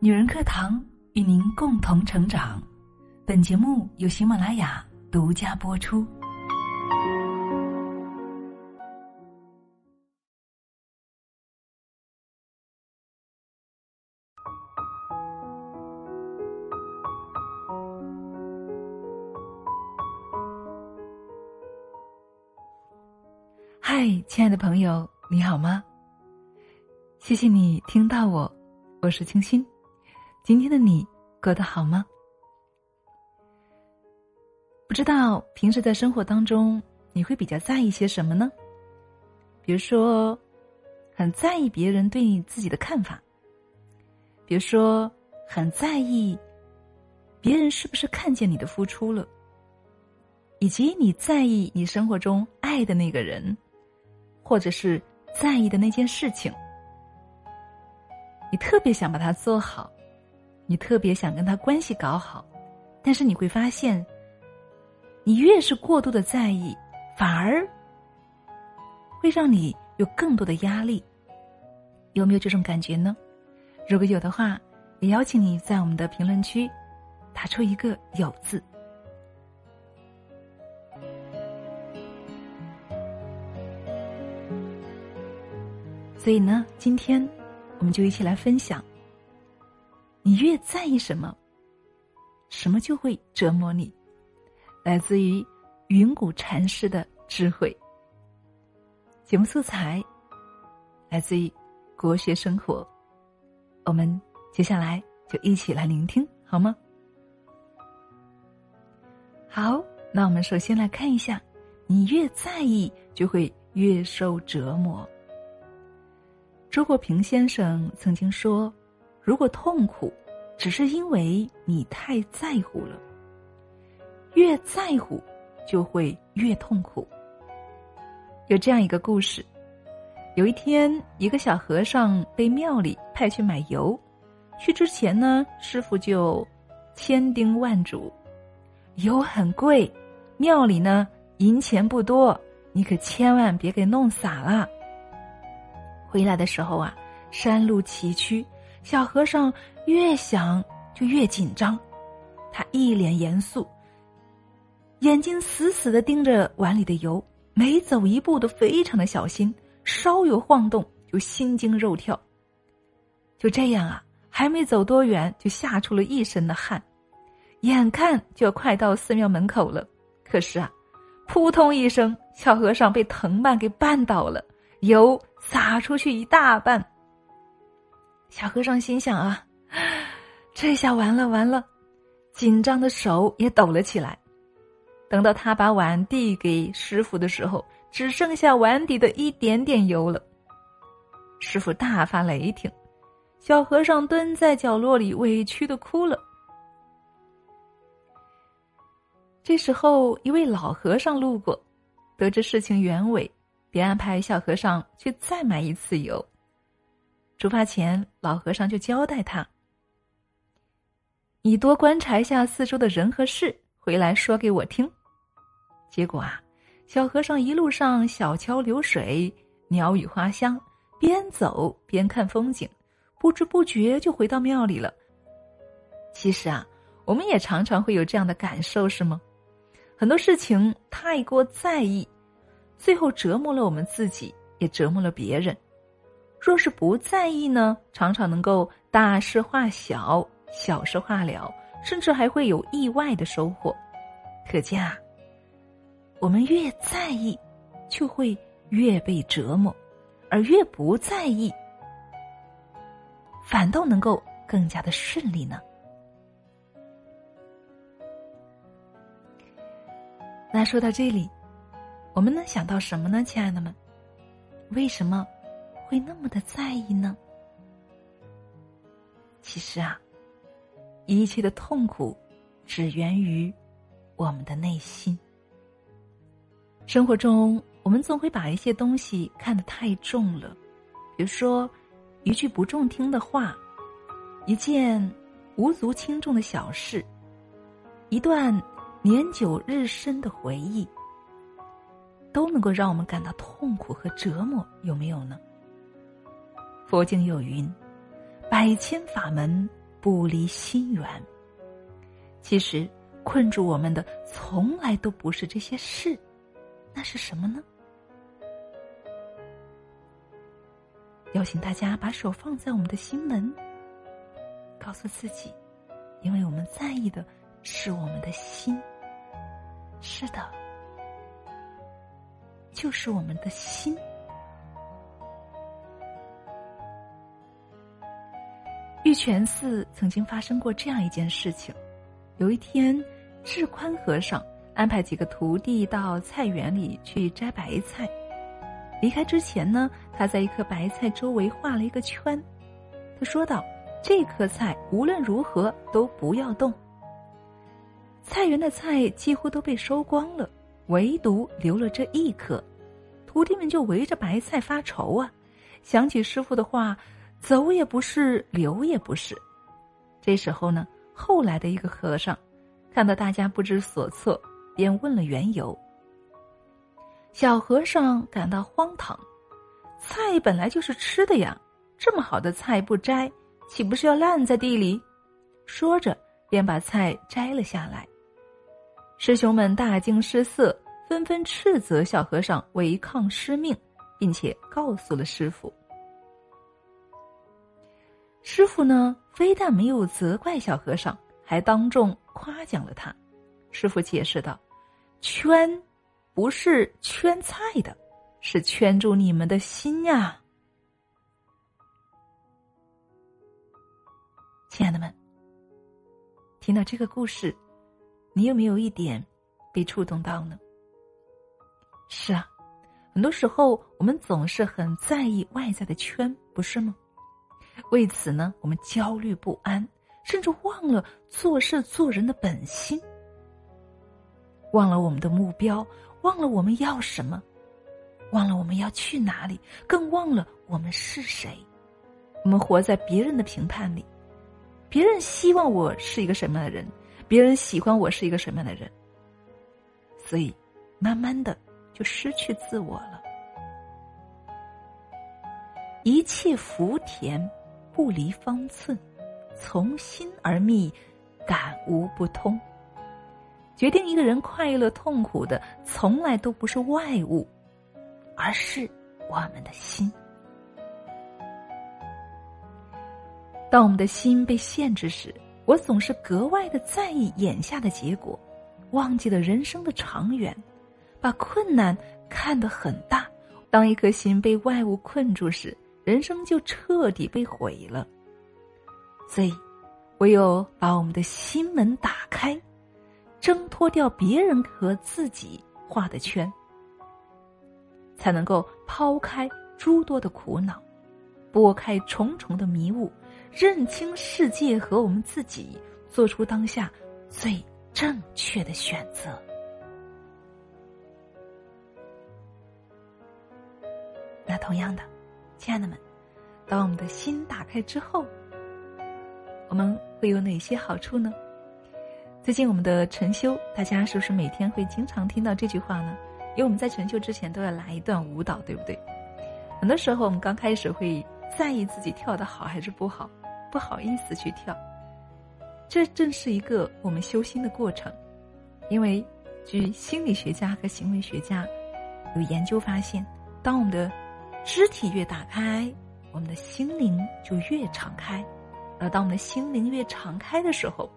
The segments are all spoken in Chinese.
女人课堂与您共同成长。本节目由喜马拉雅独家播出。嗨，亲爱的朋友，你好吗？谢谢你听到我，我是清新。今天的你过得好吗？不知道平时在生活当中你会比较在意些什么呢？比如说，很在意别人对你自己的看法；比如说，很在意别人是不是看见你的付出了，以及你在意你生活中爱的那个人。或者是在意的那件事情，你特别想把它做好，你特别想跟他关系搞好，但是你会发现，你越是过度的在意，反而会让你有更多的压力。有没有这种感觉呢？如果有的话，也邀请你在我们的评论区打出一个“有”字。所以呢，今天我们就一起来分享：你越在意什么，什么就会折磨你。来自于云谷禅师的智慧。节目素材来自于国学生活。我们接下来就一起来聆听，好吗？好，那我们首先来看一下：你越在意，就会越受折磨。周国平先生曾经说：“如果痛苦，只是因为你太在乎了，越在乎就会越痛苦。”有这样一个故事：有一天，一个小和尚被庙里派去买油，去之前呢，师傅就千叮万嘱：“油很贵，庙里呢银钱不多，你可千万别给弄洒了。”回来的时候啊，山路崎岖，小和尚越想就越紧张，他一脸严肃，眼睛死死的盯着碗里的油，每走一步都非常的小心，稍有晃动就心惊肉跳。就这样啊，还没走多远，就吓出了一身的汗，眼看就要快到寺庙门口了，可是啊，扑通一声，小和尚被藤蔓给绊倒了。油洒出去一大半，小和尚心想啊，这下完了完了，紧张的手也抖了起来。等到他把碗递给师傅的时候，只剩下碗底的一点点油了。师傅大发雷霆，小和尚蹲在角落里委屈的哭了。这时候，一位老和尚路过，得知事情原委。便安排小和尚去再买一次油。出发前，老和尚就交代他：“你多观察一下四周的人和事，回来说给我听。”结果啊，小和尚一路上小桥流水、鸟语花香，边走边看风景，不知不觉就回到庙里了。其实啊，我们也常常会有这样的感受，是吗？很多事情太过在意。最后折磨了我们自己，也折磨了别人。若是不在意呢，常常能够大事化小，小事化了，甚至还会有意外的收获。可见啊，我们越在意，就会越被折磨；而越不在意，反倒能够更加的顺利呢。那说到这里。我们能想到什么呢，亲爱的们？为什么会那么的在意呢？其实啊，一切的痛苦只源于我们的内心。生活中，我们总会把一些东西看得太重了，比如说一句不中听的话，一件无足轻重的小事，一段年久日深的回忆。都能够让我们感到痛苦和折磨，有没有呢？佛经有云：“百千法门，不离心源。其实，困住我们的从来都不是这些事，那是什么呢？邀请大家把手放在我们的心门，告诉自己，因为我们在意的是我们的心。是的，就是我们的心。玉泉寺曾经发生过这样一件事情：有一天，智宽和尚安排几个徒弟到菜园里去摘白菜。离开之前呢，他在一棵白菜周围画了一个圈。他说道：“这颗菜无论如何都不要动。”菜园的菜几乎都被收光了，唯独留了这一颗。徒弟们就围着白菜发愁啊，想起师傅的话：“走也不是，留也不是。”这时候呢，后来的一个和尚看到大家不知所措，便问了缘由。小和尚感到荒唐，菜本来就是吃的呀，这么好的菜不摘，岂不是要烂在地里？说着，便把菜摘了下来。师兄们大惊失色，纷纷斥责小和尚违抗师命，并且告诉了师傅。师傅呢，非但没有责怪小和尚，还当众夸奖了他。师傅解释道：“圈。”不是圈菜的，是圈住你们的心呀，亲爱的们。听到这个故事，你有没有一点被触动到呢？是啊，很多时候我们总是很在意外在的圈，不是吗？为此呢，我们焦虑不安，甚至忘了做事做人的本心，忘了我们的目标。忘了我们要什么，忘了我们要去哪里，更忘了我们是谁。我们活在别人的评判里，别人希望我是一个什么样的人，别人喜欢我是一个什么样的人，所以慢慢的就失去自我了。一切福田不离方寸，从心而觅，感无不通。决定一个人快乐痛苦的，从来都不是外物，而是我们的心。当我们的心被限制时，我总是格外的在意眼下的结果，忘记了人生的长远，把困难看得很大。当一颗心被外物困住时，人生就彻底被毁了。所以，唯有把我们的心门打开。挣脱掉别人和自己画的圈，才能够抛开诸多的苦恼，拨开重重的迷雾，认清世界和我们自己，做出当下最正确的选择。那同样的，亲爱的们，当我们的心打开之后，我们会有哪些好处呢？最近我们的晨修，大家是不是每天会经常听到这句话呢？因为我们在晨修之前都要来一段舞蹈，对不对？很多时候我们刚开始会在意自己跳的好还是不好，不好意思去跳。这正是一个我们修心的过程，因为据心理学家和行为学家有研究发现，当我们的肢体越打开，我们的心灵就越敞开，而当我们的心灵越敞开的时候。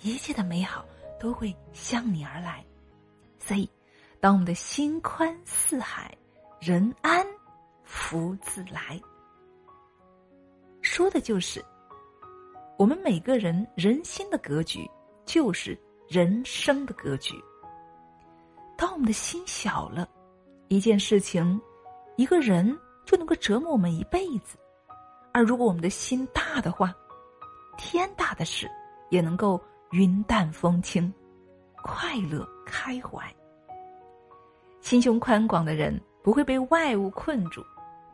一切的美好都会向你而来，所以，当我们的心宽似海，人安福自来。说的就是我们每个人人心的格局，就是人生的格局。当我们的心小了，一件事情、一个人就能够折磨我们一辈子；而如果我们的心大的话，天大的事也能够。云淡风轻，快乐开怀。心胸宽广的人不会被外物困住，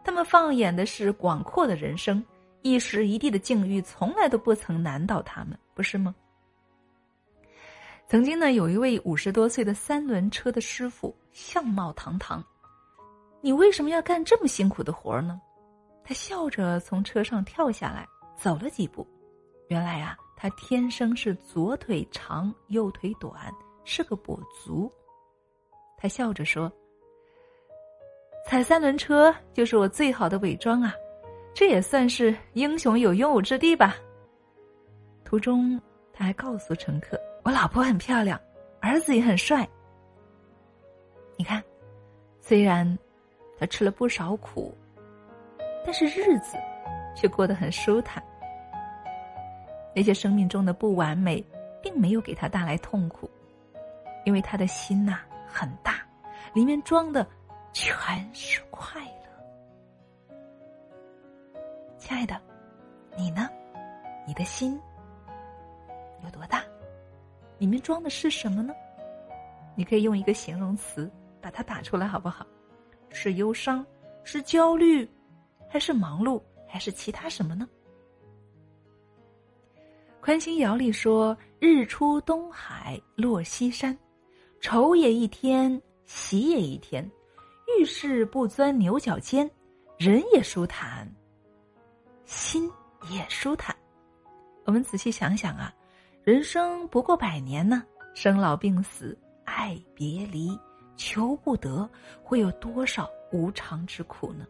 他们放眼的是广阔的人生，一时一地的境遇从来都不曾难倒他们，不是吗？曾经呢，有一位五十多岁的三轮车的师傅，相貌堂堂，你为什么要干这么辛苦的活儿呢？他笑着从车上跳下来，走了几步，原来啊，他天生是左腿长右腿短，是个跛足。他笑着说：“踩三轮车就是我最好的伪装啊，这也算是英雄有用武之地吧。”途中，他还告诉乘客：“我老婆很漂亮，儿子也很帅。你看，虽然他吃了不少苦，但是日子却过得很舒坦。那些生命中的不完美，并没有给他带来痛苦，因为他的心呐很大，里面装的全是快乐。亲爱的，你呢？你的心？”有多大？里面装的是什么呢？你可以用一个形容词把它打出来，好不好？是忧伤，是焦虑，还是忙碌，还是其他什么呢？宽心谣里说：“日出东海落西山，愁也一天，喜也一天。遇事不钻牛角尖，人也舒坦，心也舒坦。”我们仔细想想啊。人生不过百年呢，生老病死、爱别离、求不得，会有多少无常之苦呢？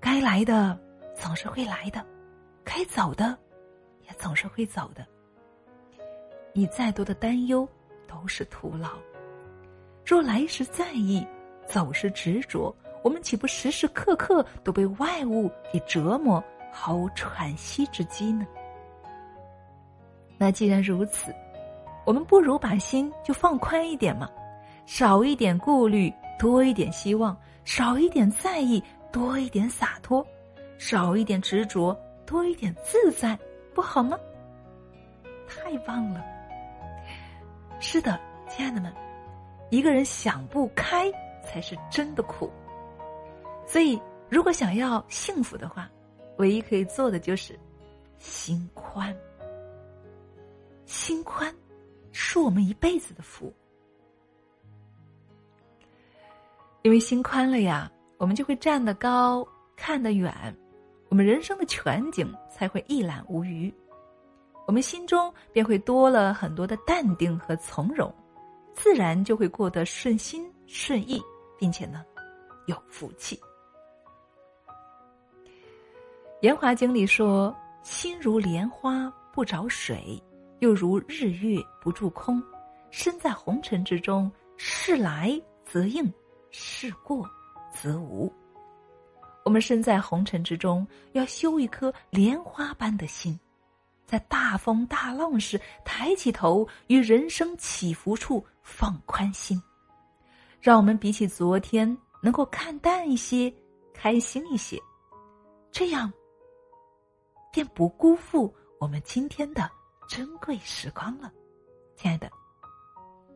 该来的总是会来的，该走的也总是会走的。你再多的担忧都是徒劳。若来时在意，走时执着，我们岂不时时刻刻都被外物给折磨，毫无喘息之机呢？那既然如此，我们不如把心就放宽一点嘛，少一点顾虑，多一点希望；少一点在意，多一点洒脱；少一点执着，多一点自在，不好吗？太棒了！是的，亲爱的们，一个人想不开才是真的苦。所以，如果想要幸福的话，唯一可以做的就是心宽。心宽，是我们一辈子的福。因为心宽了呀，我们就会站得高，看得远，我们人生的全景才会一览无余。我们心中便会多了很多的淡定和从容，自然就会过得顺心顺意，并且呢，有福气。《延华经》里说：“心如莲花不着水。”又如日月不住空，身在红尘之中，事来则应，事过则无。我们身在红尘之中，要修一颗莲花般的心，在大风大浪时抬起头，于人生起伏处放宽心，让我们比起昨天能够看淡一些，开心一些，这样便不辜负我们今天的。珍贵时光了，亲爱的，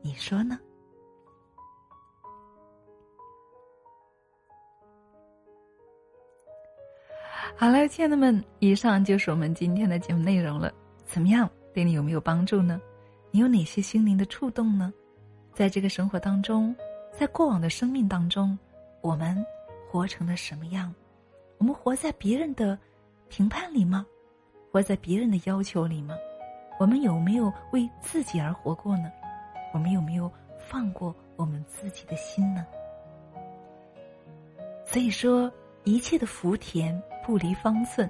你说呢？好了，亲爱的们，以上就是我们今天的节目内容了。怎么样，对你有没有帮助呢？你有哪些心灵的触动呢？在这个生活当中，在过往的生命当中，我们活成了什么样？我们活在别人的评判里吗？活在别人的要求里吗？我们有没有为自己而活过呢？我们有没有放过我们自己的心呢？所以说，一切的福田不离方寸。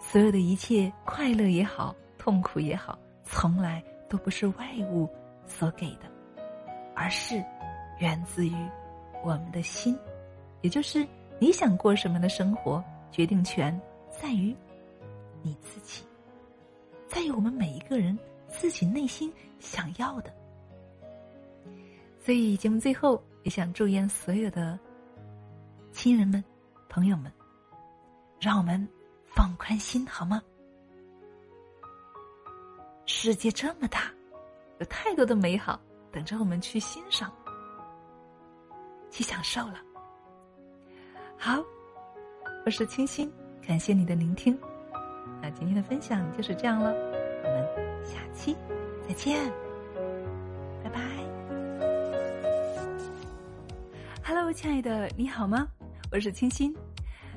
所有的一切快乐也好，痛苦也好，从来都不是外物所给的，而是源自于我们的心。也就是你想过什么样的生活，决定权在于你自己。在于我们每一个人自己内心想要的，所以节目最后也想祝愿所有的亲人们、朋友们，让我们放宽心好吗？世界这么大，有太多的美好等着我们去欣赏、去享受了。好，我是清新，感谢你的聆听。那今天的分享就是这样了，我们下期再见，拜拜。Hello，亲爱的，你好吗？我是清新。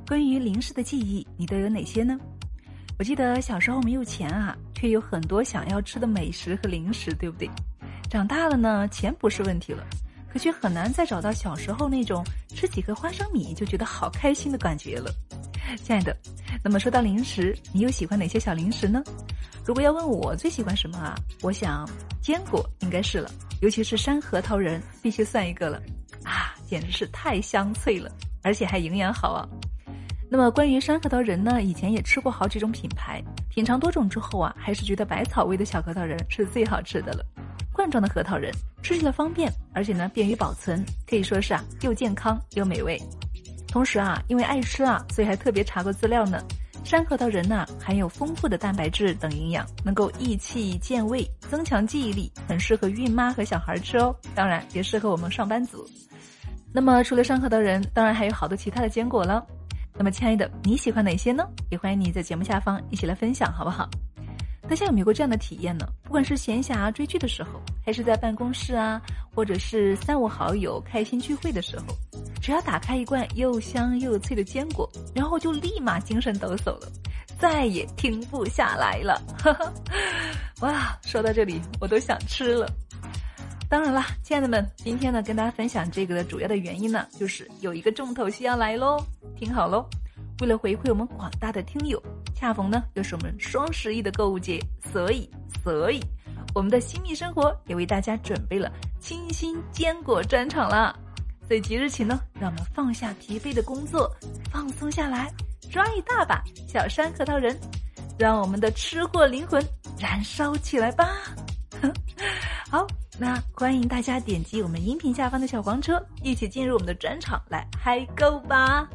关于零食的记忆，你都有哪些呢？我记得小时候没有钱啊，却有很多想要吃的美食和零食，对不对？长大了呢，钱不是问题了，可却很难再找到小时候那种吃几颗花生米就觉得好开心的感觉了。亲爱的，那么说到零食，你又喜欢哪些小零食呢？如果要问我最喜欢什么啊，我想坚果应该是了，尤其是山核桃仁必须算一个了，啊，简直是太香脆了，而且还营养好啊。那么关于山核桃仁呢，以前也吃过好几种品牌，品尝多种之后啊，还是觉得百草味的小核桃仁是最好吃的了。罐装的核桃仁吃起来方便，而且呢便于保存，可以说是啊又健康又美味。同时啊，因为爱吃啊，所以还特别查过资料呢。山核桃仁呢含有丰富的蛋白质等营养，能够益气健胃、增强记忆力，很适合孕妈和小孩吃哦。当然也适合我们上班族。那么除了山核桃仁，当然还有好多其他的坚果了。那么亲爱的，你喜欢哪些呢？也欢迎你在节目下方一起来分享，好不好？大家有没有过这样的体验呢？不管是闲暇追剧的时候，还是在办公室啊，或者是三五好友开心聚会的时候，只要打开一罐又香又脆的坚果，然后就立马精神抖擞了，再也停不下来了。哈 哈哇，说到这里我都想吃了。当然啦，亲爱的们，今天呢跟大家分享这个的主要的原因呢，就是有一个重头戏要来喽，听好喽。为了回馈我们广大的听友，恰逢呢又是我们双十一的购物节，所以所以我们的新密生活也为大家准备了清新坚果专场啦。所以即日起呢，让我们放下疲惫的工作，放松下来，抓一大把小山核桃仁，让我们的吃货灵魂燃烧起来吧！那欢迎大家点击我们音频下方的小黄车，一起进入我们的专场来嗨购吧。